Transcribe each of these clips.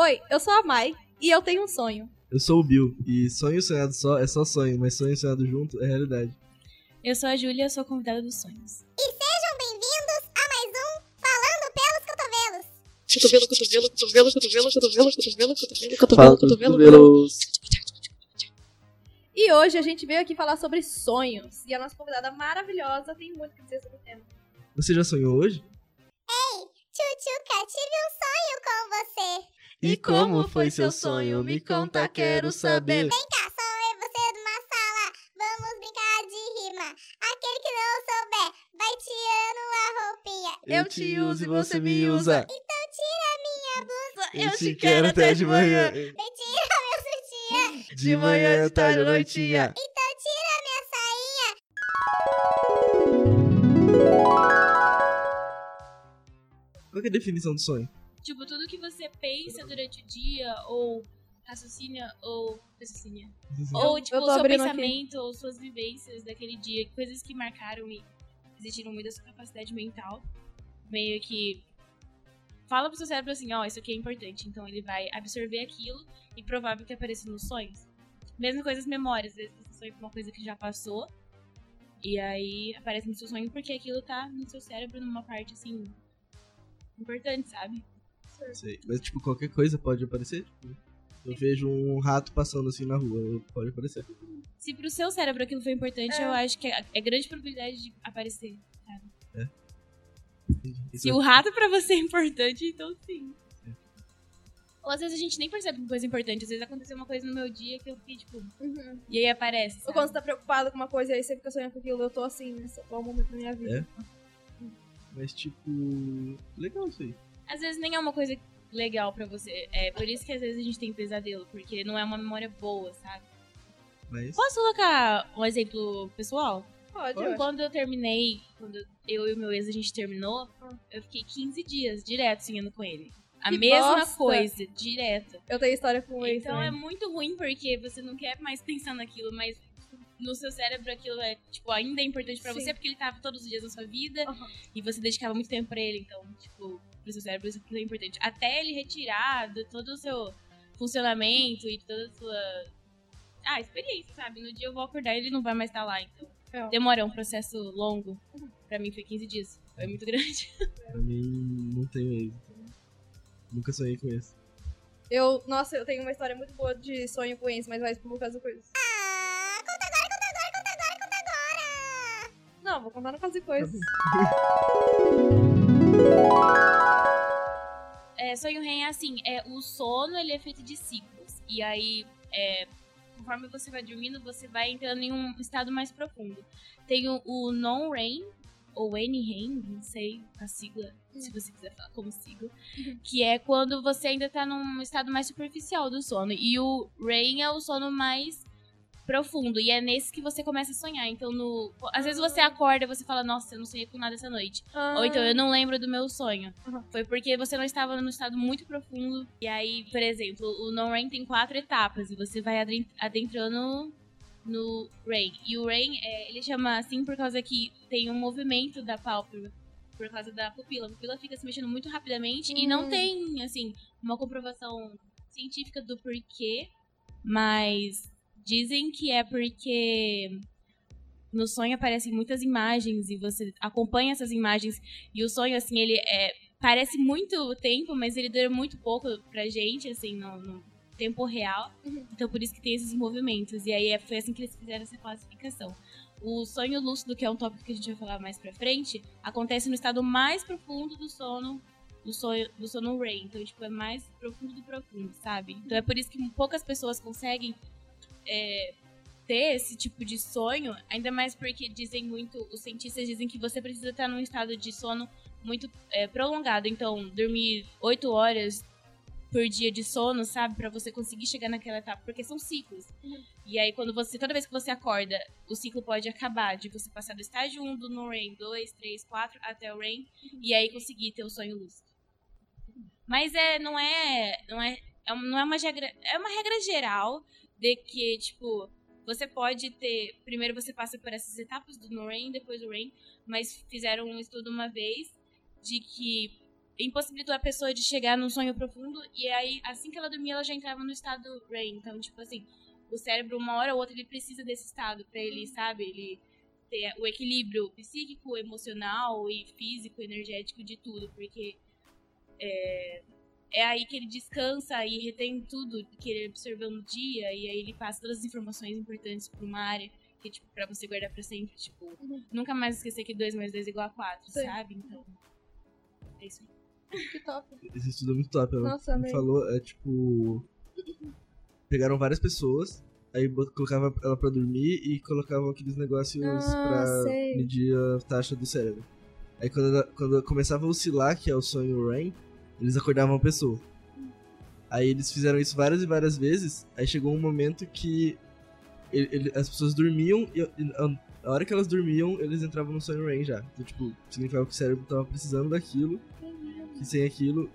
Oi, eu sou a Mai e eu tenho um sonho. Eu sou o Bill, e sonho sonhado só é só sonho, mas sonho sonhado junto é realidade. Eu sou a Júlia, sou convidada dos sonhos. E sejam bem-vindos a mais um Falando pelos Cotovelos. Cotovelo, cotovelo, cotovelo, cotovelo, cotovelo, cotovelo, cotovelo, cotovelo, cotovelo. cotovelos. E hoje a gente veio aqui falar sobre sonhos. E a nossa convidada maravilhosa tem muito o que dizer sobre o tema. Você já sonhou hoje? Tchutchuca, tive um sonho com você. E como foi seu sonho? Me conta, quero saber. Vem cá, sou eu e você numa sala. Vamos brincar de rima. Aquele que não souber vai tirando a roupinha. Eu te uso e você me usa. Então tira minha blusa. Eu te quero até de manhã. Vem tira meu sutiã. De manhã, tarde, noitinha. Então tira minha sainha. Qual que é a definição de sonho? Tipo, tudo que você pensa durante o dia, ou raciocina, ou raciocina. Ou, tipo, o seu abrindo aqui. pensamento, ou suas vivências daquele dia, coisas que marcaram e exigiram muito da sua capacidade mental. Meio que fala pro seu cérebro assim, ó, isso aqui é importante. Então ele vai absorver aquilo e provável que apareça nos sonhos. Mesmo coisas memórias, às vezes você sonha com uma coisa que já passou. E aí aparece no seu sonho porque aquilo tá no seu cérebro numa parte assim importante, sabe? Sei. Mas, tipo, qualquer coisa pode aparecer? Tipo, eu vejo um rato passando assim na rua, pode aparecer. Se pro seu cérebro aquilo foi importante, É. eu acho que é, é grande probabilidade de aparecer. Entendi. Isso Se é- o rato pra você é importante, então sim. Ou às vezes a gente nem percebe uma coisa importante. Às vezes aconteceu uma coisa no meu dia que eu fiquei, tipo, Uhum. e aí aparece. Ou sabe? quando você tá preocupado com uma coisa e aí você fica sonhando com aquilo, eu tô assim, nesse atual momento da minha vida. Mas, tipo, legal isso aí. Às vezes nem é uma coisa legal pra você. É por isso que às vezes a gente tem pesadelo, porque não é uma memória boa, sabe? Mas, Posso colocar um exemplo pessoal? Pode, Pode. Quando eu terminei, quando eu e o meu ex a gente terminou, eu fiquei 15 dias direto sonhando com ele. A Que mesma bosta. coisa, direto. Eu tenho história com ele. Então é muito ruim porque você não quer mais pensar naquilo, mas no seu cérebro aquilo é, tipo, ainda é importante pra Sim. você porque ele tava todos os dias na sua vida Aham. e você dedicava muito tempo pra ele, então, tipo, pro seu cérebro isso é importante. Até ele retirar do todo o seu funcionamento e toda a sua ah, experiência, sabe? No dia eu vou acordar e ele não vai mais estar lá, então. É. Demora, é um processo longo. Pra mim foi 15 dias. Foi muito grande. pra mim, não tenho então Nunca sonhei com isso. Eu, nossa, eu tenho uma história muito boa de sonho com isso, mas vai por causa coisas. Ah, conta agora, conta agora, conta agora, conta agora. Não, vou contar no caso de coisas. É, sonho REM é assim, é, o sono ele é feito de ciclos. E aí, é, conforme você vai dormindo, você vai entrando em um estado mais profundo. Tem o, o non-REM, ou N-REM, não sei a sigla, se você quiser falar como sigla, que é quando você ainda tá num estado mais superficial do sono. E o REM é o sono mais profundo, e é nesse que você começa a sonhar. Então, no, às vezes você acorda e você fala, nossa, eu não sonhei com nada essa noite. Ou então, eu não lembro do meu sonho. Aham. Foi porque você não estava num estado muito profundo. E aí, por exemplo, o non-REM tem quatro etapas. E você vai adentrando no REM. E o REM, é, ele chama assim por causa que tem um movimento da pálpebra. Por causa da pupila. A pupila fica se mexendo muito rapidamente. E não Hum. tem, assim, uma comprovação científica do porquê. Mas dizem que é porque no sonho aparecem muitas imagens e você acompanha essas imagens. E o sonho assim ele é parece muito tempo mas ele dura muito pouco pra gente assim no, no tempo real. Uhum. então por isso que tem esses movimentos. E aí é- foi assim que eles fizeram essa classificação. O sonho lúcido que é um tópico que a gente vai falar mais pra frente acontece no estado mais profundo do sono do sonho do sono REM. Então tipo é mais profundo do profundo sabe? Então é por isso que poucas pessoas conseguem é, ter esse tipo de sonho, ainda mais porque dizem muito, os cientistas dizem que você precisa estar num estado de sono muito é, prolongado. Então, dormir 8 horas por dia de sono, sabe? Pra você conseguir chegar naquela etapa, porque são ciclos. Uhum. E aí, quando você, toda vez que você acorda, o ciclo pode acabar de você passar do estágio 1 do no REM 2, 3, 4 até o REM, e aí conseguir ter o sonho lúcido. Mas é, não é, não é, é não é uma regra, é uma regra geral de que, tipo, você pode ter. Primeiro você passa por essas etapas do no-rain, depois do rain, mas fizeram um estudo uma vez de que impossibilitou a pessoa de chegar num sonho profundo. E aí, assim que ela dormia, ela já entrava no estado REM. Então, tipo assim, o cérebro, uma hora ou outra, ele precisa desse estado pra ele, sabe? Ele ter o equilíbrio psíquico, emocional e físico, energético de tudo. Porque é, é aí que ele descansa e retém tudo que ele absorveu no dia. E aí ele passa todas as informações importantes pra uma área que, tipo, pra você guardar pra sempre. Tipo, Uhum. nunca mais esquecer que 2 mais 2 é igual a 4, Sim. sabe? Então, é isso aí. Que top. Esse estudo é muito top. Ela Nossa, me falou, é tipo. Pegaram várias pessoas, aí colocava ela pra dormir e colocavam aqueles negócios Ah, pra sei. medir a taxa do cérebro. Aí quando, ela- quando começava a oscilar, que é o sonho REM, eles acordavam a pessoa. Aí eles fizeram isso várias e várias vezes, aí chegou um momento que ele- ele- as pessoas dormiam e, e a, a hora que elas dormiam, eles entravam no sonho REM já. Então, tipo, significava que o cérebro tava precisando daquilo, que sem aquilo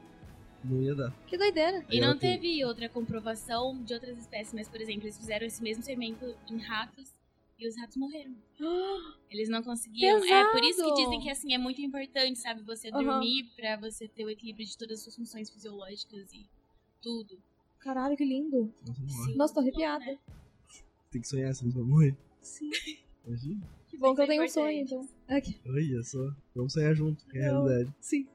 não ia dar. Que doideira. E Aí não teve outra comprovação de outras espécies, mas, por exemplo, eles fizeram esse mesmo experimento em ratos e os ratos morreram. Eles não conseguiam. É por isso que Pesado! dizem que assim é muito importante, sabe, você Aham. dormir pra você ter o equilíbrio de todas as suas funções fisiológicas e tudo. Caralho, que lindo. Nossa. Nossa, tô arrepiada. Né? Tem que sonhar, senão você vai morrer. Sim. Imagina. Que bom que eu é tenho um sonho, então. Aqui. Olha só. Vamos sonhar junto, que é a realidade. Sim.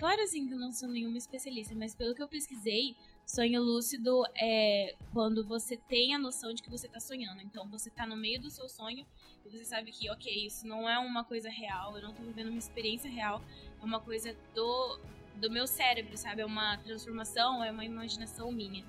Claro assim que eu não sou nenhuma especialista, mas pelo que eu pesquisei, sonho lúcido é quando você tem a noção de que você tá sonhando. Então você tá no meio do seu sonho e você sabe que, ok, isso não é uma coisa real, eu não tô vivendo uma experiência real, é uma coisa do, do meu cérebro, sabe? É uma transformação, é uma imaginação minha.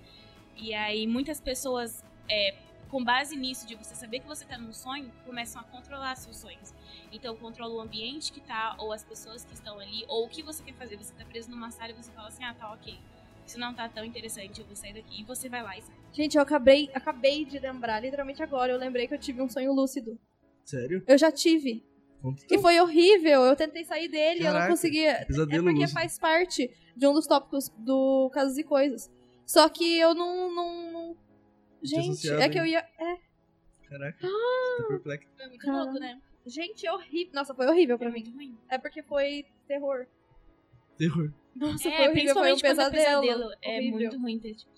E aí muitas pessoas, é, com base nisso, de você saber que você tá num sonho, começam a controlar seus sonhos. Então controla o ambiente que tá, ou as pessoas que estão ali, ou o que você quer fazer. Você tá preso numa sala e você fala assim, ah, tá ok. Isso não tá tão interessante, eu vou sair daqui. E você vai lá e sai. Gente, eu acabei, acabei de lembrar, literalmente agora, eu lembrei que eu tive um sonho lúcido. Sério? Eu já tive. E foi horrível. Eu tentei sair dele, eu não Caraca, conseguia. É porque lúcido. faz parte de um dos tópicos do Casos e Coisas. Só que eu não. não, não- Gente, é que eu ia. É, Caraca, você tá perplexo. Foi muito louco, né? gente, é horrível. Nossa, foi horrível pra Foi mim. muito ruim. É porque foi terror. Terror. Nossa, é, foi horrível, foi um é pesadelo. É horrível. muito ruim ter, tipo.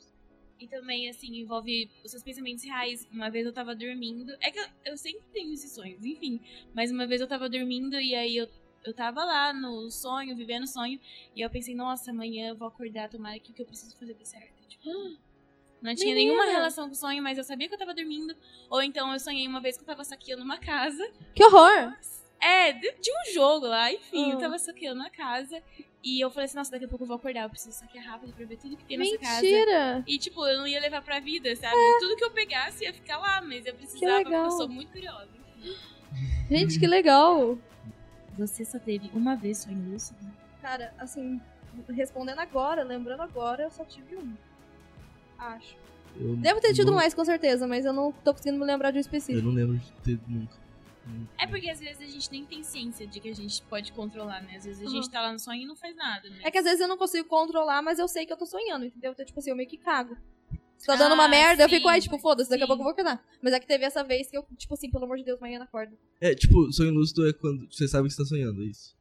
E também, assim, envolve os seus pensamentos reais. Uma vez eu tava dormindo. É que eu, eu sempre tenho esses sonhos, enfim. Mas uma vez eu tava dormindo e aí eu, eu tava lá no sonho, vivendo o sonho. E eu pensei, nossa, amanhã eu vou acordar, tomara que o que eu preciso fazer dê certo. Tipo, não tinha Menina! nenhuma relação com o sonho, mas eu sabia que eu tava dormindo. Ou então eu sonhei uma vez que eu tava saqueando uma casa. Que horror! É, de, de um jogo lá, enfim, Ah. eu tava saqueando a casa. E eu falei assim, nossa, daqui a pouco eu vou acordar, eu preciso saquear rápido pra ver tudo que tem nessa casa. Mentira! E, tipo, eu não ia levar pra vida, sabe? Tudo que eu pegasse ia ficar lá, mas eu precisava, porque legal. eu sou muito curiosa. Gente, que legal! Você só teve uma vez sonho lúcido? Cara, assim, respondendo agora, lembrando agora, eu só tive um. Acho. Eu Devo ter tido não, mais, com certeza, mas eu não tô conseguindo me lembrar de um Eu específico. não lembro de ter nunca. É porque às vezes a gente nem tem ciência de que a gente pode controlar, né? Às vezes a Uhum. gente tá lá no sonho e não faz nada, né? É que às vezes eu não consigo controlar, mas eu sei que eu tô sonhando, entendeu? Então, tipo assim, eu meio que cago. Se tá dando uma Ah, merda, eu sim, fico, ai, tipo, foda-se, daqui a pouco eu vou acordar. Mas é que teve essa vez que eu, tipo assim, pelo amor de Deus, amanhã não acordo. É, tipo, sonho lúcido é quando você sabe que você tá sonhando, é isso.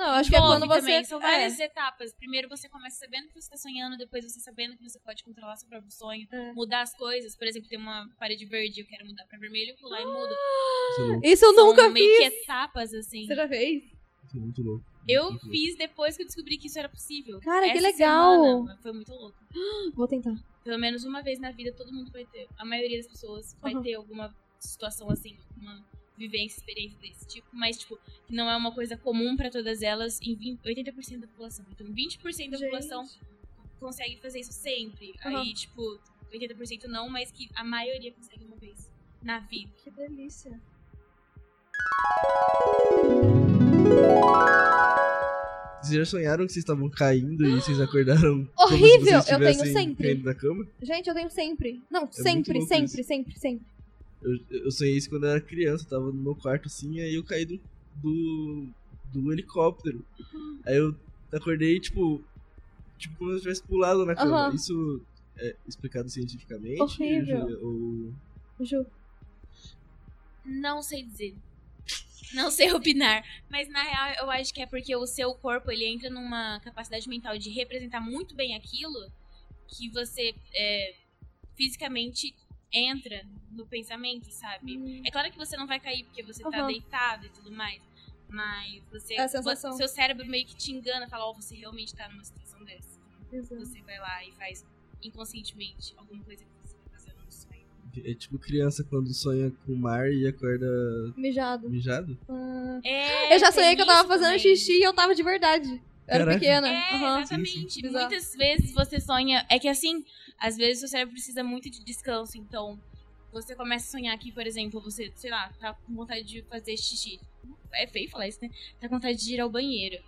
Não, acho que é Envolve quando você. também, São várias é, etapas. Primeiro você começa sabendo que você tá sonhando, depois você sabendo que você pode controlar seu próprio sonho, É. mudar as coisas. Por exemplo, tem uma parede verde, eu quero mudar pra vermelho, eu vou lá e mudo. Isso é louco, Isso eu São nunca meio fiz. que etapas, assim. Você já fez? isso é muito louco. Eu Muito louco. fiz depois que eu descobri que isso era possível. Cara, que Essa legal. semana foi muito louco. Vou tentar. Pelo menos uma vez na vida todo mundo vai ter. A maioria das pessoas vai Uhum. ter alguma situação assim, uma vivência, experiência desse tipo. Mas, tipo, que não é uma coisa comum pra todas elas em 20, 80% da população. Então, 20% da Gente. população consegue fazer isso sempre. Uhum. Aí, tipo, 80% não, mas que a maioria consegue uma vez na vida. Que delícia. Vocês já sonharam que vocês estavam caindo e vocês acordaram como se Horrível! vocês Eu tenho sempre. caindo da cama? Gente, eu tenho sempre. Não, muito sempre, sempre, isso. sempre, sempre. Eu, eu sonhei isso quando eu era criança, eu tava no meu quarto assim, aí eu caí do, do, do helicóptero. Aí eu acordei, tipo, tipo como se eu tivesse pulado na cama. Aham. Isso é explicado cientificamente? Horrível. Ju- Ou... Ju. Não sei dizer. Não sei opinar. Mas na real, eu acho que é porque o seu corpo ele entra numa capacidade mental de representar muito bem aquilo que você é, fisicamente entra no pensamento, sabe? Hum. É claro que você não vai cair porque você tá Aham. deitado e tudo mais. Mas você. Seu cérebro meio que te engana, fala, ó, você realmente tá numa situação dessa. Exato. Você vai lá e faz inconscientemente alguma coisa que você vai fazer no sonho. É tipo criança quando sonha com o mar e acorda Mijado. mijado. Ah. É, Eu já sonhei que eu tava fazendo também. xixi e eu tava de verdade. Era Caraca. pequena. É, exatamente. Bizarro. Muitas vezes você sonha. É que assim, às vezes o cérebro precisa muito de descanso. Então, você começa a sonhar que, por exemplo, você, sei lá, tá com vontade de fazer xixi. É feio falar isso, né? Tá com vontade de ir ao banheiro.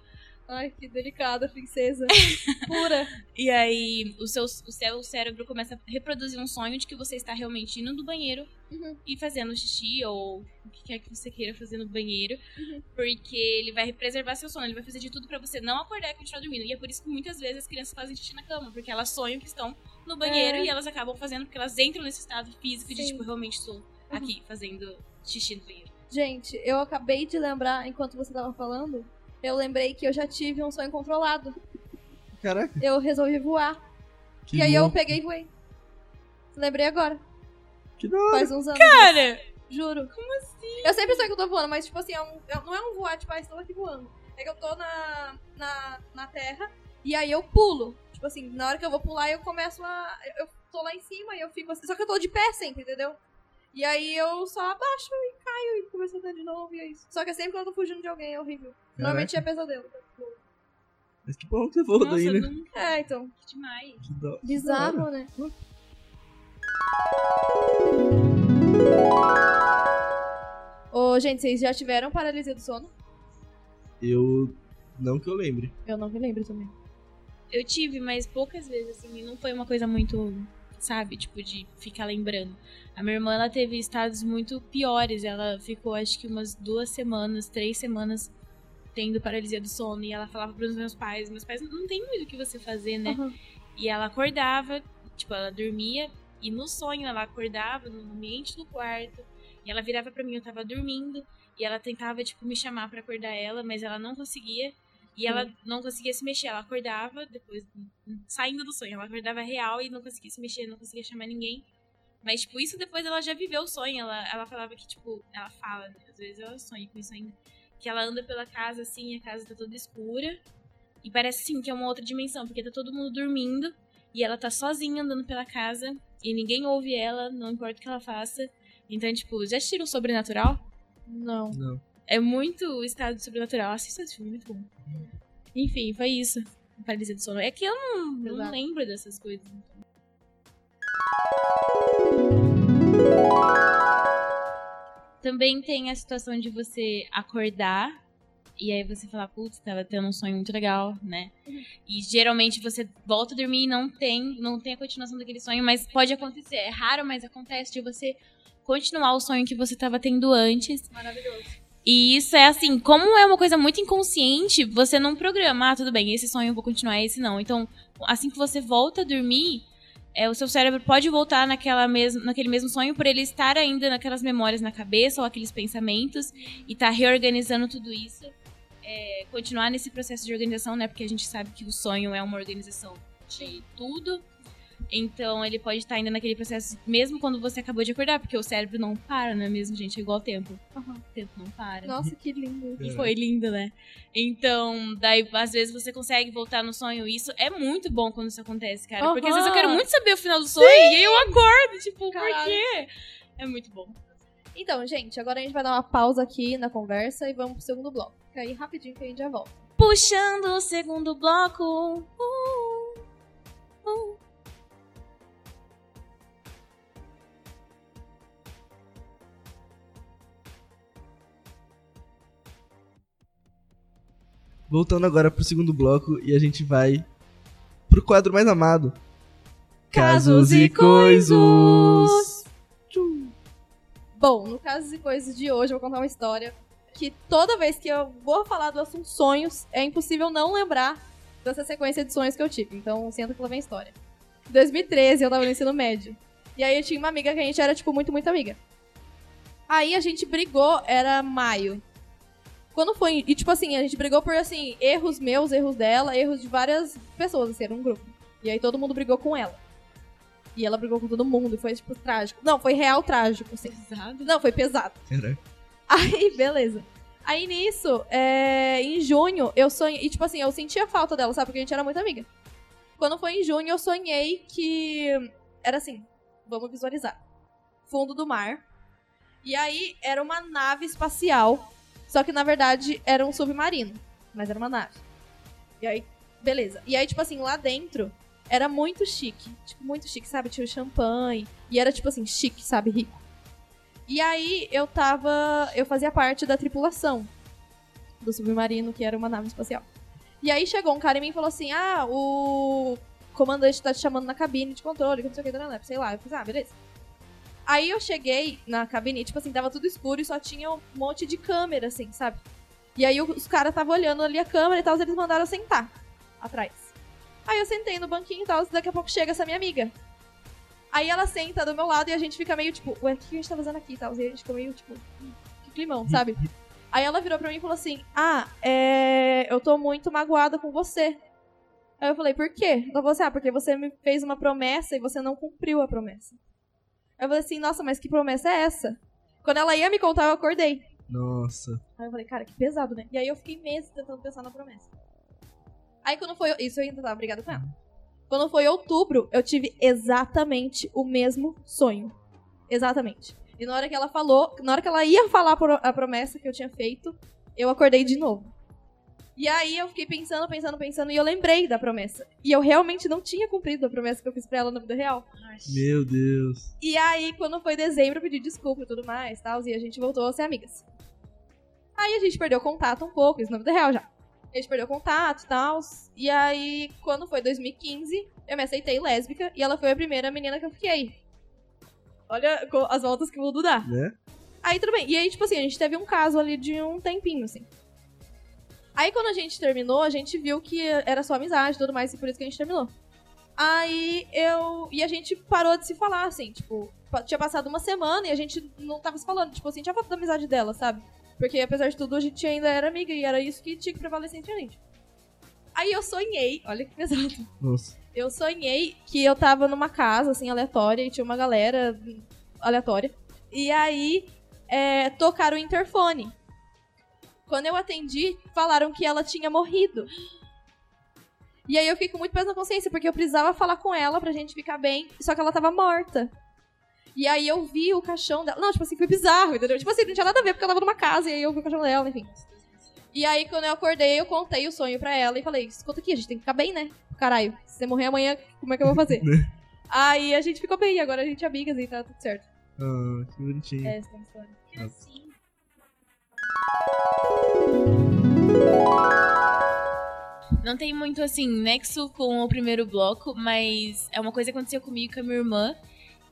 Ai, que delicada, princesa. Pura. E aí, o seu, o seu cérebro começa a reproduzir um sonho de que você está realmente indo do banheiro Uhum. e fazendo xixi ou o que quer que você queira fazer no banheiro. Uhum. Porque ele vai preservar seu sono, ele vai fazer de tudo pra você não acordar e continuar dormindo. E é por isso que muitas vezes as crianças fazem xixi na cama, porque elas sonham que estão no banheiro É. e elas acabam fazendo porque elas entram nesse estado físico de Sim. Uhum. tipo, realmente estou aqui fazendo xixi no banheiro. Gente, eu acabei de lembrar, enquanto você tava falando, eu lembrei que eu já tive um sonho controlado. Caraca, Eu resolvi voar. que e aí eu peguei e voei. Lembrei agora. Que da hora. Faz uns anos. Cara! Juro. Como assim? Eu sempre sonho que eu tô voando, mas tipo assim, é um- não é um voar, tipo, ah, estou aqui voando. É que eu tô na, na, na terra e aí eu pulo. Tipo assim, na hora que eu vou pular, eu começo a. Eu tô lá em cima e eu fico assim. Só que eu tô de pé sempre, entendeu? E aí eu só abaixo e caio e começo a andar de novo e é isso. Só que é sempre que eu tô fugindo de alguém, é horrível. Normalmente é pesadelo. Mas que bom que você Nossa, daí, né? nunca. É, então. Que demais. Que da- Bizarro, né? Ô, gente, vocês já tiveram paralisia do sono? Eu. Não que eu lembre. Eu não me lembro também. Eu tive, mas poucas vezes, assim, não foi uma coisa muito, sabe, tipo, de ficar lembrando. A minha irmã, ela teve estados muito piores. Ela ficou, acho que umas duas semanas, três semanas tendo paralisia do sono. E ela falava pros meus pais, meus pais não tem muito o que você fazer, né? Aham. E ela acordava, tipo, ela dormia e no sonho ela acordava no ambiente do quarto e ela virava pra mim, eu tava dormindo e ela tentava, tipo, me chamar pra acordar ela, mas ela não conseguia. E ela não conseguia se mexer, ela acordava depois, saindo do sonho, ela acordava real e não conseguia se mexer, não conseguia chamar ninguém. Mas, tipo, isso depois ela já viveu o sonho, ela, ela falava que, tipo, ela fala, né? às vezes ela sonha com isso ainda, que ela anda pela casa assim, e a casa tá toda escura. E parece sim que é uma outra dimensão, porque tá todo mundo dormindo e ela tá sozinha andando pela casa e ninguém ouve ela, não importa o que ela faça. Então, tipo, já assistiram Sobrenatural? Não. Não. É muito o estado sobrenatural. Assista esse filme, é muito bom. Enfim, foi isso. Paralisia do sono. É que eu não, não lembro dessas coisas. Também tem a situação de você acordar e aí você falar, putz, tava tendo um sonho muito legal, né? E geralmente você volta a dormir e não tem, não tem a continuação daquele sonho, mas pode acontecer. É raro, mas acontece de você continuar o sonho que você tava tendo antes. Maravilhoso. E isso é assim, como é uma coisa muito inconsciente, você não programa, ah, tudo bem, esse sonho eu vou continuar, esse não. Então, assim que você volta a dormir, é, o seu cérebro pode voltar naquela mes naquele mesmo sonho por ele estar ainda naquelas memórias na cabeça ou aqueles pensamentos e tá reorganizando tudo isso. É, continuar nesse processo de organização, né? Porque a gente sabe que o sonho é uma organização de tudo. Então ele pode estar ainda naquele processo, mesmo quando você acabou de acordar, porque o cérebro não para, não é mesmo, gente? É igual ao tempo. Aham. O tempo não para. Nossa, que lindo. E foi lindo, né? Então, daí, às vezes, você consegue voltar no sonho. Isso é muito bom quando isso acontece, cara. Porque às vezes eu quero muito saber o final do sonho e aí eu acordo, tipo, Caralho. por quê? É muito bom. Então, gente, agora a gente vai dar uma pausa aqui na conversa e vamos pro segundo bloco. Fica aí rapidinho que a gente já volta. Puxando o segundo bloco. Uh, Voltando agora pro segundo bloco e a gente vai pro quadro mais amado. Casos e coisos. Bom, no caso e coisas de hoje, eu vou contar uma história que toda vez que eu vou falar do assunto sonhos, é impossível não lembrar dessa sequência de sonhos que eu tive. Então, senta que lá vem a história. Em 2013, eu tava no ensino médio. E aí eu tinha uma amiga que a gente era, tipo, muito, muito amiga. Aí a gente brigou, era maio. Quando foi. E tipo assim, a gente brigou por assim, erros meus, erros dela, erros de várias pessoas, assim, era um grupo. E aí todo mundo brigou com ela. E ela brigou com todo mundo, e foi, tipo, trágico. Não, foi real trágico, assim. Pesado. Não, foi pesado. Caraca. Aí, beleza. Aí nisso, é, em junho, eu sonhei. E tipo assim, eu sentia falta dela, sabe? Porque a gente era muito amiga. Quando foi em junho, eu sonhei que. Era assim, vamos visualizar. Fundo do mar. E aí era uma nave espacial. Só que na verdade era um submarino. Mas era uma nave. E aí, beleza. E aí, tipo assim, lá dentro era muito chique. Tipo, muito chique, sabe? Tinha o champanhe. E era, tipo assim, chique, sabe? Rico. E aí eu tava. Eu fazia parte da tripulação do submarino, que era uma nave espacial. E aí chegou um cara em mim e falou assim: Ah, o comandante tá te chamando na cabine de controle, que não sei o que, sei lá. Eu falei, ah, beleza. Aí eu cheguei na cabine, tipo assim, tava tudo escuro e só tinha um monte de câmera, assim, sabe? E aí os caras estavam olhando ali a câmera e tal, eles mandaram eu sentar atrás. Aí eu sentei no banquinho e tal, daqui a pouco chega essa minha amiga. Aí ela senta do meu lado e a gente fica meio tipo, ué, o que a gente tá fazendo aqui e tal? E a gente fica meio tipo, "Hum, que climão, sabe? Aí ela virou pra mim e falou assim: Ah, é. Eu tô muito magoada com você. Aí eu falei, por quê? Ela falou assim, ah, porque você me fez uma promessa e você não cumpriu a promessa. Eu falei assim, nossa, mas que promessa é essa? Quando ela ia me contar, eu acordei. Nossa. Aí eu falei, cara, que pesado, né? E aí eu fiquei meses tentando pensar na promessa. Aí quando foi. Isso eu ainda tava brigada com ela. Quando foi outubro, eu tive exatamente o mesmo sonho. Exatamente. E na hora que ela falou, na hora que ela ia falar a promessa que eu tinha feito, eu acordei de novo. E aí eu fiquei pensando, pensando, pensando, e eu lembrei da promessa. E eu realmente não tinha cumprido a promessa que eu fiz pra ela na vida real. Meu Deus. E aí, quando foi dezembro, eu pedi desculpa e tudo mais, tal, e a gente voltou a ser amigas. Aí a gente perdeu contato um pouco, isso na vida real já. A gente perdeu contato e tal. E aí, quando foi 2015, eu me aceitei lésbica e ela foi a primeira menina que eu fiquei. Olha as voltas que o mundo dá. Né? Aí tudo bem. E aí, tipo assim, a gente teve um caso ali de um tempinho, assim. Aí quando a gente terminou, a gente viu que era só amizade e tudo mais, e por isso que a gente terminou. Aí eu. E a gente parou de se falar, assim, tipo, tinha passado uma semana e a gente não tava se falando. Tipo assim, tinha falta da amizade dela, sabe? Porque apesar de tudo, a gente ainda era amiga e era isso que tinha que prevalecer entre a gente. Aí eu sonhei, olha que pesado. Nossa. Eu sonhei que eu tava numa casa, assim, aleatória, e tinha uma galera aleatória. E aí, é, tocaram o interfone. Quando eu atendi, falaram que ela tinha morrido. E aí eu fiquei com muito peso na consciência, porque eu precisava falar com ela pra gente ficar bem, só que ela tava morta. E aí eu vi o caixão dela. Não, tipo assim, foi bizarro, entendeu? Tipo assim, não tinha nada a ver, porque ela tava numa casa, e aí eu vi o caixão dela, enfim. E aí, quando eu acordei, eu contei o sonho pra ela e falei, escuta aqui, a gente tem que ficar bem, né? Caralho, se você morrer amanhã, como é que eu vou fazer? Né? aí a gente ficou bem, agora a gente é amigas e tá tudo certo. Ah, que bonitinho. É, essa é história. Não tem muito, assim, nexo com o primeiro bloco, mas é uma coisa que aconteceu comigo e com a minha irmã,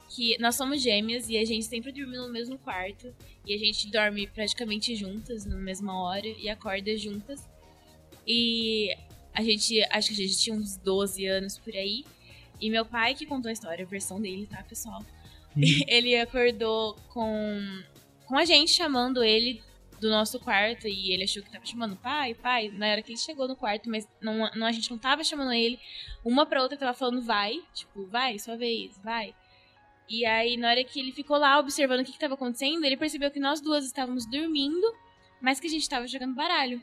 que nós somos gêmeas e a gente sempre dormiu no mesmo quarto. E a gente dorme praticamente juntas, na mesma hora, e acorda juntas. E a gente, acho que a gente tinha uns 12 anos por aí. E meu pai que contou a história, a versão dele, tá, pessoal? ele acordou com, com a gente chamando ele do nosso quarto e ele achou que tava chamando pai, pai. Na hora que ele chegou no quarto, mas não, não, a gente não tava chamando ele. Uma pra outra tava falando vai, tipo, vai, sua vez, vai. E aí, na hora que ele ficou lá observando o que, que tava acontecendo, ele percebeu que nós duas estávamos dormindo, mas que a gente tava jogando baralho.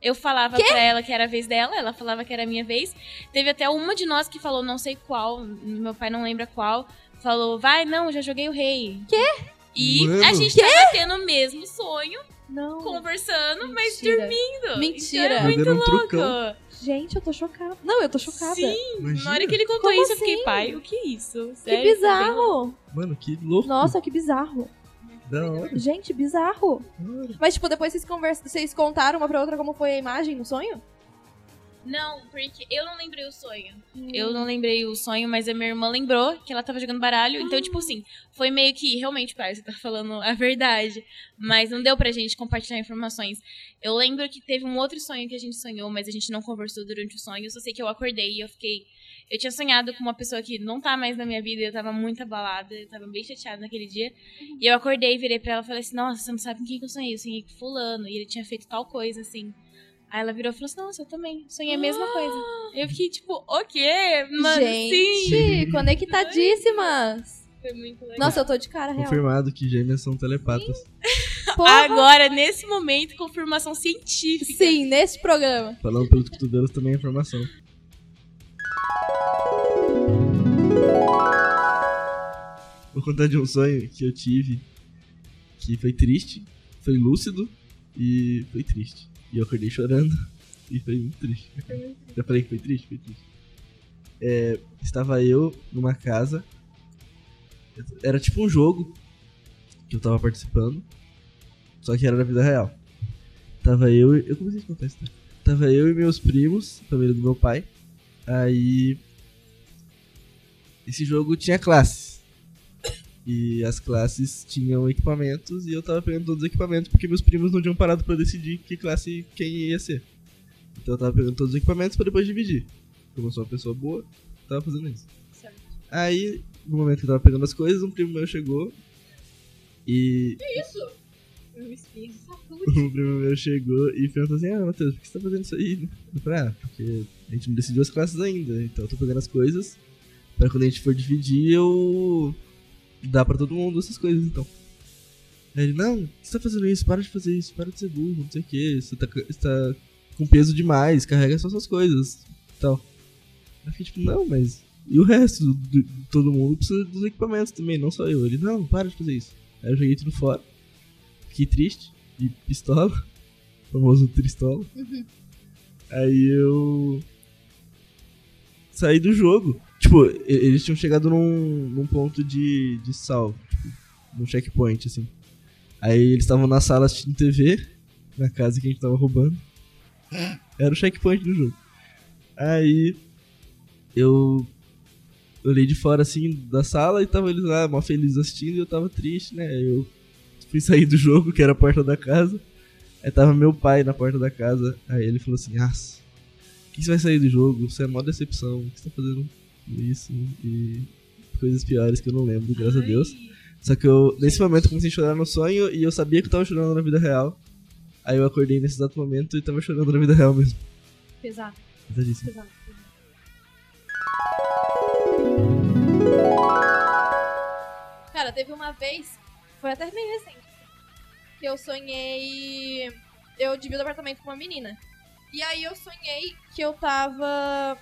Eu falava pra ela que era a vez dela, ela falava que era a minha vez. Teve até uma de nós que falou, não sei qual, meu pai não lembra qual, falou, vai, não, já joguei o rei. Quê? E Mano. a gente tava tendo o mesmo sonho, Não. conversando, mas Mentira. dormindo. Mentira. Então é muito um louco. trucão. Gente, eu tô chocada. Não, eu tô chocada. Sim, Imagina. na hora que ele contou Como isso, eu fiquei, assim? pai, o que é isso? Que Sério, foi bem bizarro. Mano, que louco. Nossa, que bizarro. Da hora. Gente, bizarro. da hora. Mas, tipo, depois vocês conversam, vocês contaram uma pra outra como foi a imagem no sonho? Não, porque eu não lembrei o sonho. Eu não lembrei o sonho, mas a minha irmã lembrou que ela tava jogando baralho. Então, tipo assim, foi meio que, realmente, pai, você tá falando a verdade. Mas não deu pra gente compartilhar informações. Eu lembro que teve um outro sonho que a gente sonhou, mas a gente não conversou durante o sonho. Eu só sei que eu acordei e eu fiquei. Eu tinha sonhado com uma pessoa que não tá mais na minha vida, eu tava muito abalada, eu tava bem chateada naquele dia. E eu acordei, virei pra ela e falei assim: Nossa, você não sabe com quem que eu sonhei? Eu sonhei com Fulano, e ele tinha feito tal coisa, assim. Aí ela virou e falou assim: Nossa, eu também sonhei a mesma coisa. Eu fiquei tipo, o quê? Mano, sim. Gente, conectadíssimas. Foi muito legal. Nossa, eu tô de cara real. Confirmado que gêmeas são telepatas. Agora, nesse momento, confirmação científica. Sim, nesse programa. Falando pelos cotovelos também é informação. Vou contar de um sonho que eu tive que foi triste, foi lúcido e foi triste. E eu acordei chorando e foi muito triste. Já falei que foi triste? Foi triste. É, estava eu numa casa, era tipo um jogo que eu tava participando, só que era na vida real. Tava eu e. Eu comecei a contar né? Tava eu e meus primos, família do meu pai. Aí. Esse jogo tinha classes. E as classes tinham equipamentos e eu tava pegando todos os equipamentos porque meus primos não tinham parado pra decidir que classe quem ia ser. Então eu tava pegando todos os equipamentos pra depois dividir. Como eu sou uma pessoa boa, tava fazendo isso. Certo. Aí, no momento que eu tava pegando as coisas, um primo meu chegou e Eu espirro. um primo meu chegou e perguntou assim: Ah, Matheus, por que você tá fazendo isso aí? Eu falei: Ah, porque a gente não decidiu as classes ainda, então eu tô pegando as coisas pra quando a gente for dividir eu. Dar pra todo mundo essas coisas então. Aí ele: Não, você tá fazendo isso? Para de fazer isso, para de ser burro, não sei o que, você tá, você tá com peso demais, carrega só suas coisas e tal. Eu fiquei tipo: Não, mas. E o resto? do- todo mundo precisa dos equipamentos também, não só eu. Ele: Não, para de fazer isso. Aí eu joguei tudo fora. Fiquei triste de pistola, famoso tristola. Aí eu saí do jogo. Tipo, eles tinham chegado num, num ponto de, de salvo, tipo, num checkpoint, assim. Aí eles estavam na sala assistindo TV, na casa que a gente tava roubando. Era o checkpoint do jogo. Aí eu olhei de fora assim da sala e tava eles lá, mal felizes assistindo e eu tava triste, né? Eu fui sair do jogo, que era a porta da casa. Aí tava meu pai na porta da casa. Aí ele falou assim: Ah, que você vai sair do jogo? Você é mó decepção. Por que você tá fazendo isso? E coisas piores que eu não lembro, graças a Deus. Só que eu, nesse momento, eu comecei a chorar no sonho e eu sabia que eu tava chorando na vida real. Aí eu acordei nesse exato momento e tava chorando na vida real mesmo. Pesado, Pesadíssimo. pesado. Cara, teve uma vez, foi até meio recente, que eu sonhei. Eu dividi o apartamento com uma menina. E aí eu sonhei que eu tava.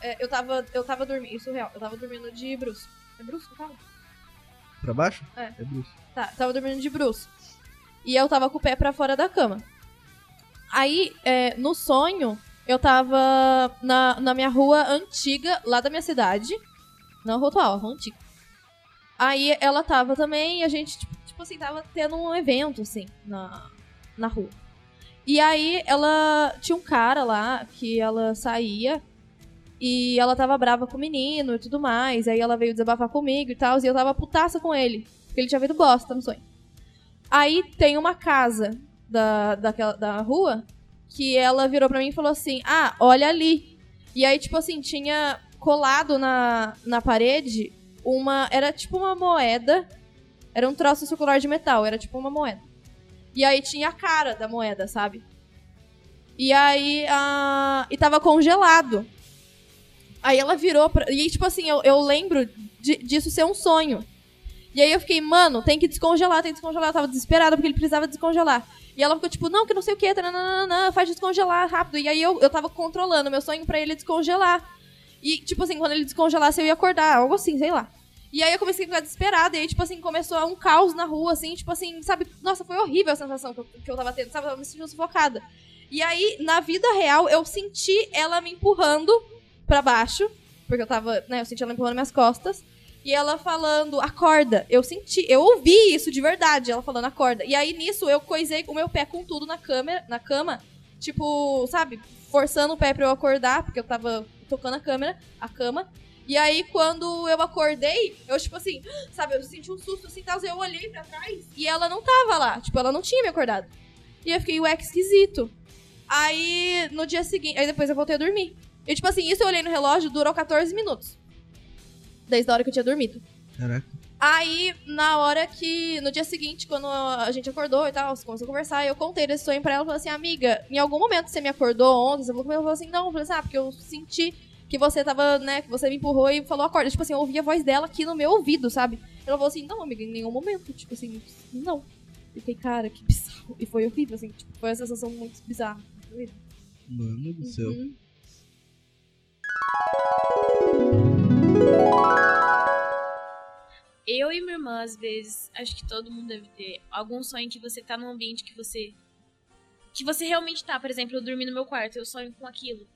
É, eu tava. Eu tava dormindo. Isso é real. Eu tava dormindo de bruxo. É bruxo que fala? Pra baixo? É. É bruxo. Tá, tava dormindo de bruxo. E eu tava com o pé pra fora da cama. Aí, é, no sonho, eu tava na, na minha rua antiga, lá da minha cidade. Não rua atual, a rua antiga. Aí ela tava também e a gente, tipo, tipo assim, tava tendo um evento, assim, na, na rua. E aí ela tinha um cara lá que ela saía e ela tava brava com o menino e tudo mais. Aí ela veio desabafar comigo e tal, e eu tava putaça com ele. Porque ele tinha feito bosta no sonho. Aí tem uma casa da, daquela, da rua que ela virou pra mim e falou assim: Ah, olha ali. E aí, tipo assim, tinha colado na, na parede uma. Era tipo uma moeda. Era um troço circular de metal, era tipo uma moeda. E aí tinha a cara da moeda, sabe? E aí. a e tava congelado. Aí ela virou pra. E tipo assim, eu, eu lembro de- disso ser um sonho. E aí eu fiquei, mano, tem que descongelar, tem que descongelar. Eu tava desesperada porque ele precisava descongelar. E ela ficou tipo, não, que não sei o que, tananana, faz descongelar rápido. E aí eu, eu tava controlando meu sonho pra ele descongelar. E, tipo assim, quando ele descongelasse, eu ia acordar, algo assim, sei lá. E aí eu comecei a ficar desesperada, e aí, tipo assim, começou um caos na rua, assim, tipo assim, sabe? Nossa, foi horrível a sensação que eu, que eu tava tendo, sabe? Eu tava me sentindo sufocada. E aí, na vida real, eu senti ela me empurrando pra baixo, porque eu tava, né, eu senti ela empurrando minhas costas. E ela falando, acorda. Eu senti, eu ouvi isso de verdade, ela falando, acorda. E aí, nisso, eu coisei o meu pé com tudo na, câmera, na cama, tipo, sabe, forçando o pé pra eu acordar, porque eu tava tocando a câmera, a cama. E aí, quando eu acordei, eu, tipo assim, sabe, eu senti um susto assim, tal, eu olhei pra trás e ela não tava lá. Tipo, ela não tinha me acordado. E eu fiquei, ué, que esquisito. Aí, no dia seguinte, aí depois eu voltei a dormir. E, tipo assim, isso eu olhei no relógio, durou 14 minutos. Desde a hora que eu tinha dormido. Caraca. Aí, na hora que. No dia seguinte, quando a gente acordou e tal, começou a conversar, eu contei desse sonho pra ela e falei assim: Amiga, em algum momento você me acordou ontem? Você falou comigo? Ela falou assim: Não, eu falei assim: Ah, porque eu senti que você tava, né, que você me empurrou e falou acorda. Tipo assim, eu ouvi a voz dela aqui no meu ouvido, sabe? Ela falou assim: Não, amiga, em nenhum momento. Tipo assim, não. Eu fiquei, cara, que bizarro. E foi horrível, assim, tipo, foi uma sensação muito bizarra. Mano do céu. Uhum. Eu e minha irmã, às vezes, acho que todo mundo deve ter algum sonho que você tá num ambiente que você. que você realmente tá. Por exemplo, eu dormi no meu quarto, eu sonho com aquilo.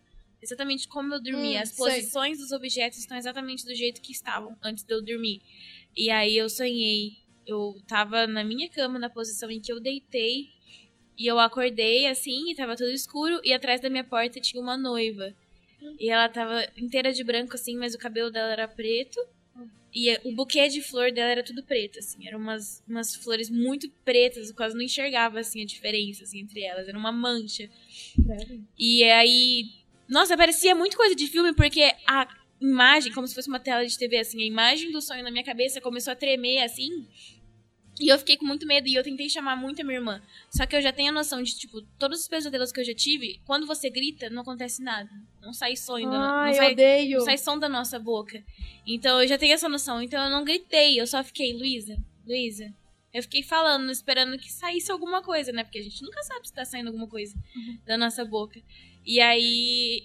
Exatamente como eu dormi. Hum, As sei. posições dos objetos estão exatamente do jeito que estavam antes de eu dormir. E aí eu sonhei. Eu tava na minha cama, na posição em que eu deitei. E eu acordei assim, e tava tudo escuro. E atrás da minha porta tinha uma noiva. E ela tava inteira de branco, assim, mas o cabelo dela era preto. E o buquê de flor dela era tudo preto, assim. Eram umas, umas flores muito pretas, eu quase não enxergava, assim, a diferença, assim, entre elas. Era uma mancha. E aí... Nossa, parecia muito coisa de filme, porque a imagem, como se fosse uma tela de TV, assim, a imagem do sonho na minha cabeça começou a tremer, assim... E eu fiquei com muito medo e eu tentei chamar muito a minha irmã. Só que eu já tenho a noção de, tipo, todos os pesadelos que eu já tive, quando você grita, não acontece nada. Não sai sonho, da não, sai odeio. não sai som da nossa boca. Então eu já tenho essa noção. Então eu não gritei, eu só fiquei, Luísa, Luísa. Eu fiquei falando, esperando que saísse alguma coisa, né? Porque a gente nunca sabe se tá saindo alguma coisa da nossa boca. E aí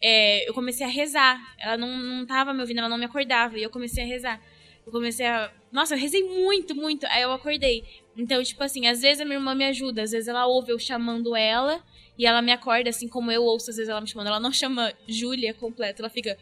é, eu comecei a rezar. Ela não, não tava me ouvindo, ela não me acordava. E eu comecei a rezar. Eu comecei a. Nossa, eu rezei muito, muito. Aí eu acordei. Então, tipo assim, às vezes a minha irmã me ajuda, às vezes ela ouve eu chamando ela e ela me acorda, assim como eu ouço, às vezes ela me chamando. Ela não chama Júlia completo, ela fica.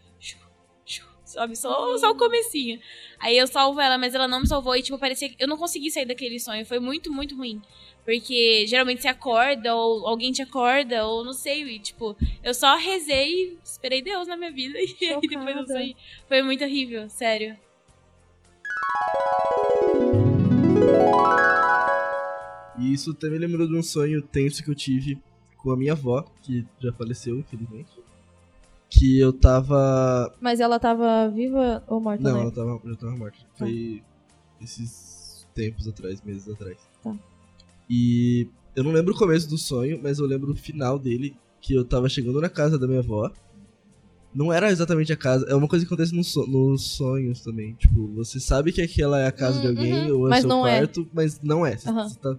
Sabe? Só, só o comecinho. Aí eu salvo ela, mas ela não me salvou e, tipo, parecia que eu não consegui sair daquele sonho. Foi muito, muito ruim. Porque geralmente você acorda, ou alguém te acorda, ou não sei, e, tipo, eu só rezei esperei Deus na minha vida. E aí depois eu saí. Foi muito horrível, sério. E isso me lembrou de um sonho tenso que eu tive com a minha avó, que já faleceu, infelizmente. Que eu tava. Mas ela tava viva ou morta, Não, né? ela tava, já tava morta. Foi esses tempos atrás, meses atrás. Tá. E eu não lembro o começo do sonho, mas eu lembro o final dele, que eu tava chegando na casa da minha avó. Não era exatamente a casa, é uma coisa que acontece no so- nos sonhos também. Tipo, você sabe que aquela é a casa Hum, de alguém uhum, ou é mas seu é. quarto, mas não é. Você, Aham. você tá.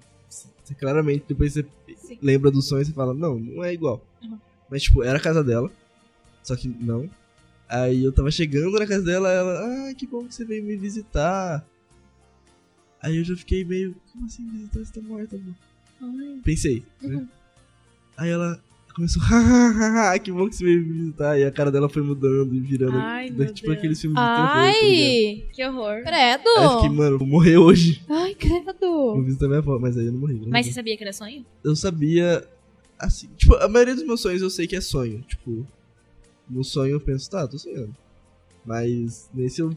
você claramente, depois você Sim. lembra do sonho e você fala, não, não é igual. Uhum. Mas, tipo, era a casa dela. Só que não. Aí eu tava chegando na casa dela, ela, ah, que bom que você veio me visitar. Aí eu já fiquei meio, como assim visitar? Você tá morta, amor? Pensei, né? Uhum. Aí ela começou, hahaha, que bom que você veio me visitar. E a cara dela foi mudando e virando. Ai, da- meu tipo Deus. aqueles filmes de terror. tá? Ai! Que horror. Credo! Aí eu fiquei, mano, vou morrer hoje. Ai, Vou credo! visitar minha avó, mas aí eu não morri. a Mas você sabia que era sonho? eu sabia. Assim, tipo, a maioria dos meus sonhos eu sei que é sonho. Tipo, no sonho eu penso, tá, tô sonhando. Mas nesse eu,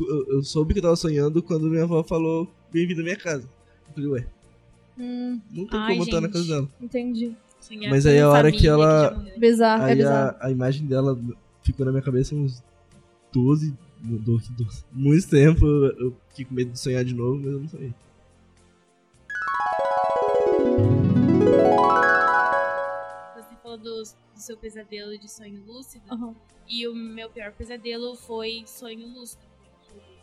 eu, eu soube que eu tava sonhando quando minha avó falou, bem-vindo à minha casa. Eu falei, ué, Hum, não tem Ai, como eu estar na gente. casa dela. entendi. Sonhar Mas com aí a hora que ela-. Bizarro, é Aí bizarro. a, a imagem dela ficou na minha cabeça uns 12, 12, 12 muito tempo. Eu, fiquei com medo de sonhar de novo, mas eu não sonhei. Você falou do, do seu pesadelo de sonho lúcido. Aham. E o meu pior pesadelo foi sonho lúcido.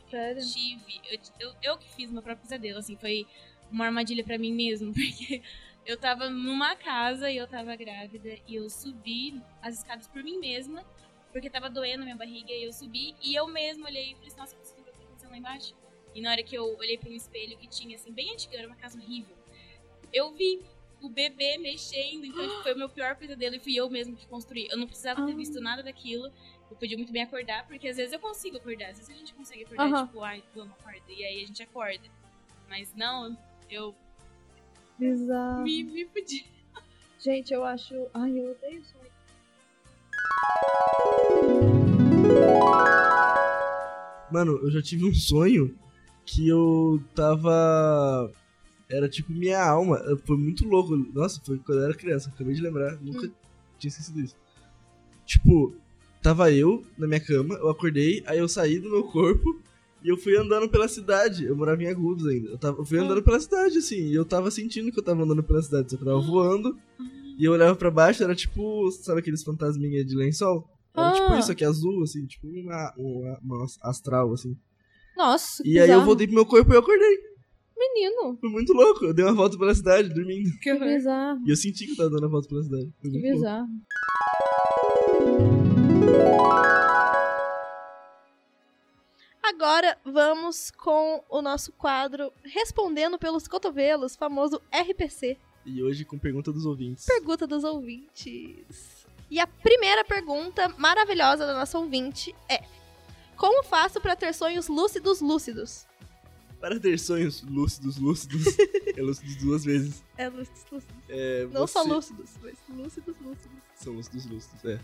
Sério? Eu tive. Eu, eu, eu que fiz meu próprio pesadelo, assim, foi uma armadilha pra mim mesmo, porque eu tava numa casa e eu tava grávida e eu subi as escadas por mim mesma, porque tava doendo minha barriga e eu subi e eu mesma olhei e falei assim, nossa, ver o que tá acontecendo lá embaixo. E na hora que eu olhei pra um espelho que tinha, assim, bem antigo, era uma casa horrível, eu vi o bebê mexendo, então tipo, foi o meu pior pesadelo e fui eu mesmo que construí. Eu não precisava ter Ah. visto nada daquilo. Eu podia muito bem acordar, porque às vezes eu consigo acordar. Às vezes a gente consegue acordar, Aham. tipo, ai, vamos, acorda. E aí a gente acorda. Mas não, eu Bizarro. me, me fudi. Gente, eu acho. Ai, eu odeio sonho. Mano, eu já tive um sonho que eu tava. Era tipo minha alma. Foi muito louco. Nossa, foi quando eu era criança. Acabei de lembrar. Nunca tinha esquecido isso. Tipo, tava eu na minha cama, eu acordei, aí eu saí do meu corpo e eu fui andando pela cidade. Eu morava em Agudos ainda. Eu, tava, eu fui andando pela cidade, assim, e eu tava sentindo que eu tava andando pela cidade. Só que eu tava voando. E eu olhava pra baixo, era tipo, sabe aqueles fantasminha de lençol? Era tipo Ah. isso aqui, azul, assim, tipo uma, uma, uma astral, assim. Nossa, E aí eu voltei pro meu corpo e eu acordei. Menino. Foi muito louco. Eu dei uma volta pela cidade, dormindo. Que Que bizarro. E eu senti que eu tava dando a volta pela cidade. Foi Que muito louco. Agora vamos com o nosso quadro Respondendo pelos Cotovelos, famoso RPC. E hoje com pergunta dos ouvintes. Pergunta dos ouvintes. E a primeira pergunta maravilhosa da nossa ouvinte é: Como faço pra ter sonhos lúcidos lúcidos? Para ter sonhos lúcidos, lúcidos. é lúcidos duas vezes. É lúcidos lúcidos. É, Não só você- lúcidos, mas lúcidos lúcidos. São lúcidos, lúcidos, é.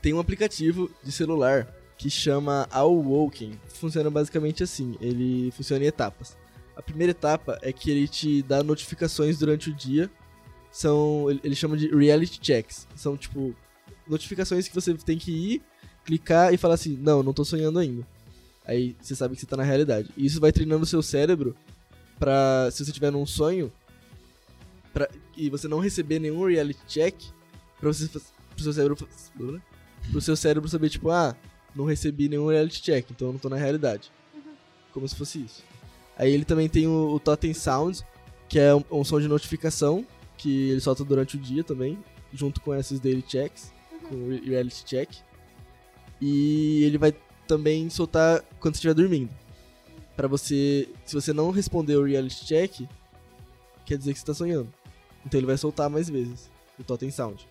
Tem um aplicativo de celular que chama Awoken. Funciona basicamente assim, ele funciona em etapas. A primeira etapa é que ele te dá notificações durante o dia. São, ele chama de reality checks. São tipo notificações que você tem que ir, clicar e falar assim: "Não, não tô sonhando ainda". Aí você sabe que você tá na realidade. E isso vai treinando o seu cérebro pra se você tiver num sonho pra, e você não receber nenhum reality check, pra você pro seu cérebro pro seu cérebro saber tipo, ah, não recebi nenhum reality check, então eu não tô na realidade. Como se fosse isso. Aí ele também tem o, o Totem Sound, que é um, um som de notificação que ele solta durante o dia também, junto com esses daily checks, com o re- reality check. E ele vai também soltar quando você estiver dormindo. Pra você, se você não responder o reality check, quer dizer que você tá sonhando. Então ele vai soltar mais vezes o Totem Sound.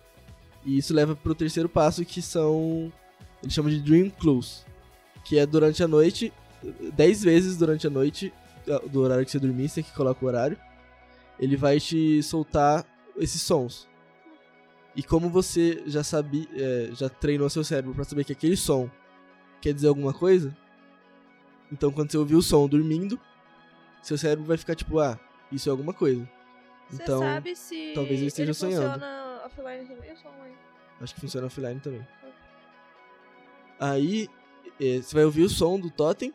E isso leva pro terceiro passo, que são. Ele chama de Dream Clues. Que é durante a noite, 10 vezes durante a noite, do horário que você dormir, você que coloca o horário. Ele vai te soltar esses sons. E como você já sabia, é, já treinou seu cérebro pra saber que aquele som quer dizer alguma coisa, então quando você ouvir o som dormindo, seu cérebro vai ficar tipo, ah, isso é alguma coisa. Você Então, sabe se talvez ele esteja sonhando. funciona offline também ou só online? Acho que funciona offline também. Aí, eh, você vai ouvir o som do totem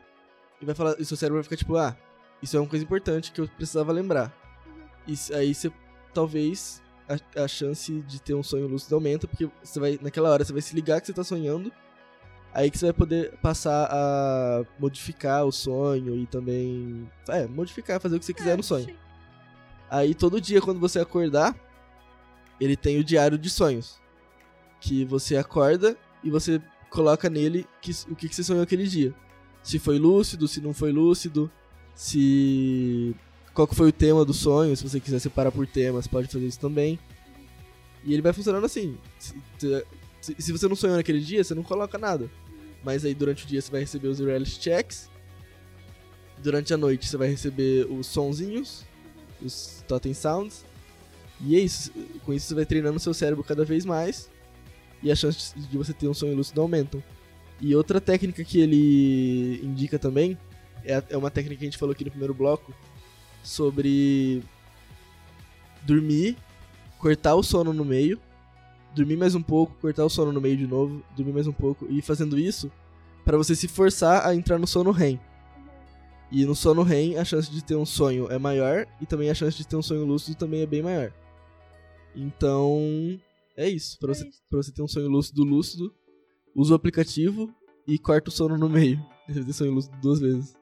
e vai falar, e seu cérebro vai ficar tipo, ah, isso é uma coisa importante que eu precisava lembrar. E s- aí você talvez a, a chance de ter um sonho lúcido aumenta, porque você vai naquela hora você vai se ligar que você tá sonhando. Aí que você vai poder passar a modificar o sonho e também, é, modificar, fazer o que você quiser É, no sonho. sim. Aí todo dia quando você acordar, ele tem o diário de sonhos. Que você acorda e você coloca nele que- o que, que você sonhou aquele dia. Se foi lúcido, se não foi lúcido, se. Qual que foi o tema do sonho, se você quiser separar por temas, pode fazer isso também. E ele vai funcionando assim. Se, se- se você não sonhou naquele dia, você não coloca nada. Mas aí durante o dia você vai receber os reality checks. Durante a noite você vai receber os sonzinhos, os totem sounds. E é isso. Com isso você vai treinando seu cérebro cada vez mais. E as chances de você ter um sonho lúcido aumentam. E outra técnica que ele indica também é, é uma técnica que a gente falou aqui no primeiro bloco sobre dormir, cortar o sono no meio, dormir mais um pouco, cortar o sono no meio de novo, dormir mais um pouco e ir fazendo isso para você se forçar a entrar no sono REM. E no sono REM a chance de ter um sonho é maior e também a chance de ter um sonho lúcido também é bem maior. Então, é isso. Pra É você, isso. pra você ter um sonho lúcido lúcido, usa o aplicativo e corta o sono no meio. Você ter sonho lúcido duas vezes.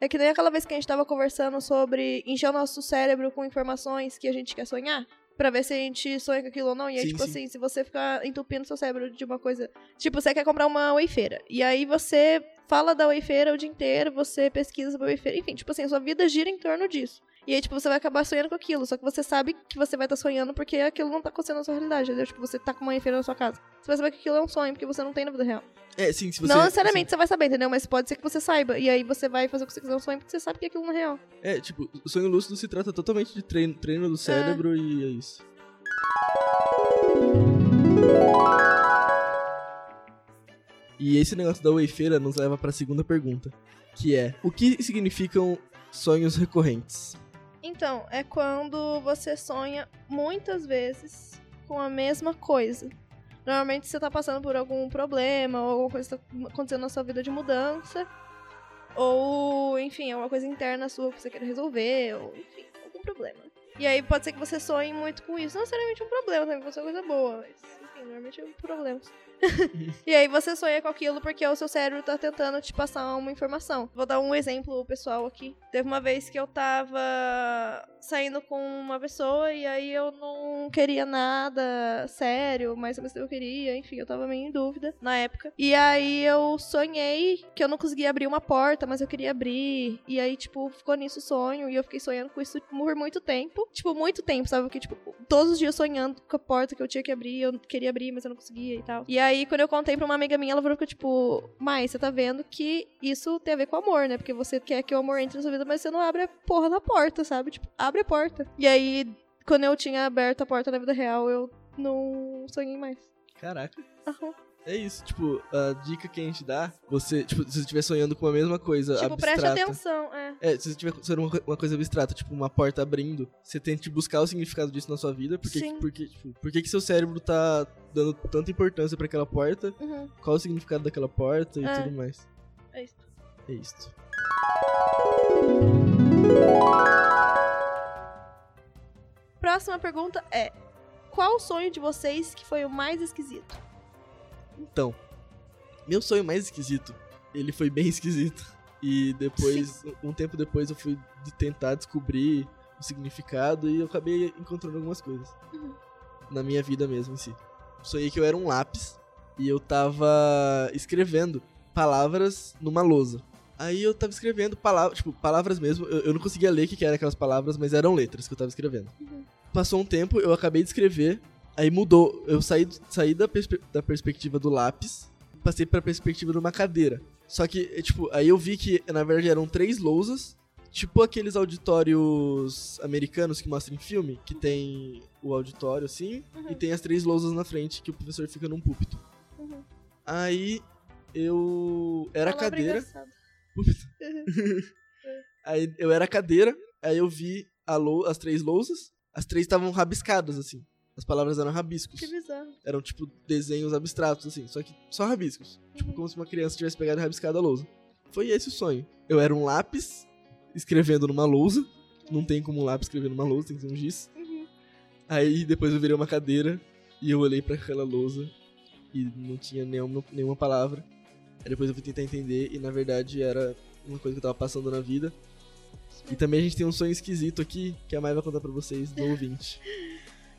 É que nem aquela vez que a gente tava conversando sobre encher o nosso cérebro com informações que a gente quer sonhar. Pra ver se a gente sonha com aquilo ou não. E aí, Sim, tipo sim. assim, se você ficar entupindo seu cérebro de uma coisa. Tipo, você quer comprar uma wayfeira. E aí você fala da wayfeira o dia inteiro, você pesquisa sobre a wayfeira. Enfim, tipo assim, a sua vida gira em torno disso. E aí, tipo, você vai acabar sonhando com aquilo. Só que você sabe que você vai estar sonhando porque aquilo não tá acontecendo na sua realidade. Entendeu? Tipo, você tá com uma wayfeira na sua casa. Você vai saber que aquilo é um sonho, porque você não tem na vida real. É, sim, se você. não necessariamente você vai saber, entendeu? Mas pode ser que você saiba. E aí você vai fazer o que você quiser no sonho, porque você sabe que aquilo não é real. É, tipo, o sonho lúcido se trata totalmente de treino, treino do cérebro e é isso. E esse negócio da Wayfeira nos leva pra segunda pergunta, que é: o que significam sonhos recorrentes? Então, é quando você sonha muitas vezes com a mesma coisa. Normalmente você tá passando por algum problema, ou alguma coisa tá acontecendo na sua vida de mudança. Ou, enfim, alguma coisa interna sua que você quer resolver, ou, enfim, algum problema. E aí pode ser que você sonhe muito com isso. Não necessariamente um problema, também pode ser uma coisa boa, mas, enfim, normalmente é um problema. e aí você sonha com aquilo porque o seu cérebro tá tentando te passar uma informação. Vou dar um exemplo pessoal aqui. Teve uma vez que eu tava saindo com uma pessoa e aí eu não queria nada sério, mas eu queria, enfim, eu tava meio em dúvida na época. E aí eu sonhei que eu não conseguia abrir uma porta, mas eu queria abrir. E aí, tipo, ficou nisso o sonho e eu fiquei sonhando com isso por muito tempo. Tipo, muito tempo, sabe? Que, tipo, todos os dias sonhando com a porta que eu tinha que abrir, eu queria abrir, mas eu não conseguia e tal. E aí, quando eu contei pra uma amiga minha, ela falou que, tipo, Mai, você tá vendo que isso tem a ver com amor, né? Porque você quer que o amor entre na sua vida, mas você não abre a porra da porta, sabe? Tipo, abre a porta. E aí, quando eu tinha aberto a porta na vida real, eu não sonhei mais. Caraca. Aham. É isso, tipo, a dica que a gente dá, você, tipo, se você estiver sonhando com a mesma coisa Tipo, preste abstrata. atenção, é. É, se você estiver sonhando uma co- uma coisa abstrata, tipo, uma porta abrindo, você tente buscar o significado disso na sua vida, porque, Sim. porque, tipo, por que seu cérebro tá dando tanta importância pra aquela porta, Uhum. qual o significado daquela porta e É. tudo mais. É isso. É isso. Próxima pergunta é: Qual o sonho de vocês que foi o mais esquisito? Então, meu sonho mais esquisito, ele foi bem esquisito. E depois, um tempo depois, eu fui tentar descobrir o significado e eu acabei encontrando algumas coisas. Uhum. Na minha vida mesmo em si. Sonhei que eu era um lápis e eu tava escrevendo palavras numa lousa. Aí eu tava escrevendo palavras, tipo, palavras mesmo. Eu, eu não conseguia ler o que, que eram aquelas palavras, mas eram letras que eu tava escrevendo. Passou um tempo, eu acabei de escrever, aí mudou. Eu saí, saí da, perspe- da perspectiva do lápis, passei pra perspectiva de uma cadeira. Só que, é, tipo, aí eu vi que, na verdade, eram três lousas, tipo aqueles auditórios americanos que mostram em filme, que tem o auditório, assim, e tem as três lousas na frente, que o professor fica num púlpito. Uhum. Aí, eu... Era a Palavra cadeira... Púlpito. Aí eu era a cadeira, aí eu vi a lou- as três lousas, as três estavam rabiscadas, assim. As palavras eram rabiscos. Que bizarro. Eram, tipo, desenhos abstratos, assim, só que só rabiscos. Tipo, como se uma criança tivesse pegado e rabiscado a lousa. Foi esse o sonho. Eu era um lápis escrevendo numa lousa. Não tem como um lápis escrever numa lousa, tem que ser um giz. Uhum. Aí depois eu virei uma cadeira e eu olhei pra aquela lousa e não tinha nenhuma, nenhuma palavra. Aí depois eu fui tentar entender e na verdade era uma coisa que eu tava passando na vida. E também a gente tem um sonho esquisito aqui que a Mai vai contar pra vocês do ouvinte.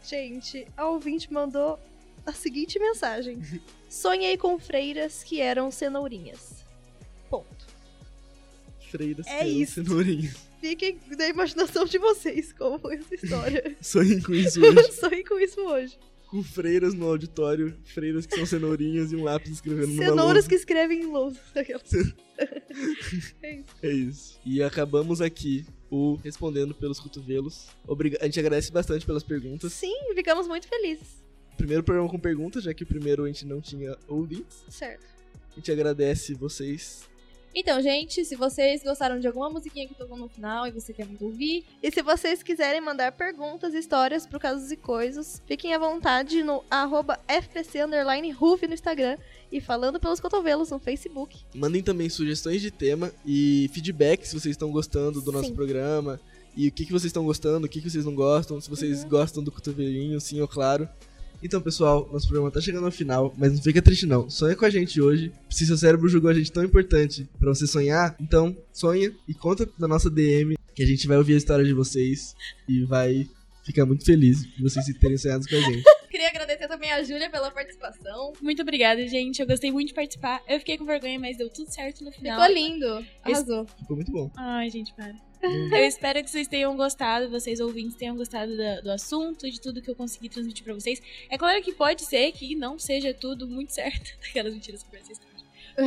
Gente, a ouvinte mandou a seguinte mensagem: Sonhei com freiras que eram cenourinhas. Ponto. Freiras É que eram isso. cenourinhas. Fiquem da imaginação de vocês como foi essa história. Sonhei com isso hoje. Sonhei com isso hoje. Com freiras no auditório, freiras que são cenourinhas e um lápis escrevendo numa Cenouras lousa. que escrevem em lousa. é isso. É isso. E acabamos aqui o Respondendo pelos Cotovelos. Obriga a gente agradece bastante pelas perguntas. Sim, ficamos muito felizes. Primeiro programa com perguntas, já que o primeiro a gente não tinha ouvintes. Certo. A gente agradece vocês. Então, gente, se vocês gostaram de alguma musiquinha que tocou no final e você quer muito ouvir, e se vocês quiserem mandar perguntas, histórias pro Casos e Coisas, fiquem à vontade no arroba FPC no Instagram e falando pelos cotovelos no Facebook. Mandem também sugestões de tema e feedback se vocês estão gostando do nosso Sim. programa. E o que, que vocês estão gostando, o que, que vocês não gostam, se vocês Uhum. gostam do cotovelinho, sim ou claro. Então, pessoal, nosso programa tá chegando ao final, mas não fica triste não. Sonha com a gente hoje. Se seu cérebro julgou a gente tão importante pra você sonhar, então sonha e conta na nossa DM que a gente vai ouvir a história de vocês e vai ficar muito feliz de vocês terem sonhado com a gente. Queria agradecer também a Júlia pela participação. Muito obrigada, gente. Eu gostei muito de participar. Eu fiquei com vergonha, mas deu tudo certo no final. Ficou lindo. Arrasou. Ficou muito bom. Ai, gente, para. Eu espero que vocês tenham gostado, vocês ouvintes tenham gostado da- do assunto, de tudo que eu consegui transmitir pra vocês. É claro que pode ser que não seja tudo muito certo, aquelas mentiras que vocês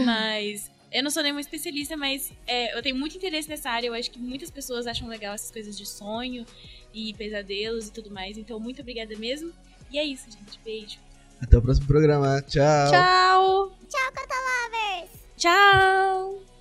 Mas eu não sou nenhuma especialista, mas é, eu tenho muito interesse nessa área. Eu acho que muitas pessoas acham legal essas coisas de sonho e pesadelos e tudo mais. Então, muito obrigada mesmo. E é isso, gente. Beijo. Até o próximo programa. Tchau. Tchau. Tchau, Cotolovers! Tchau!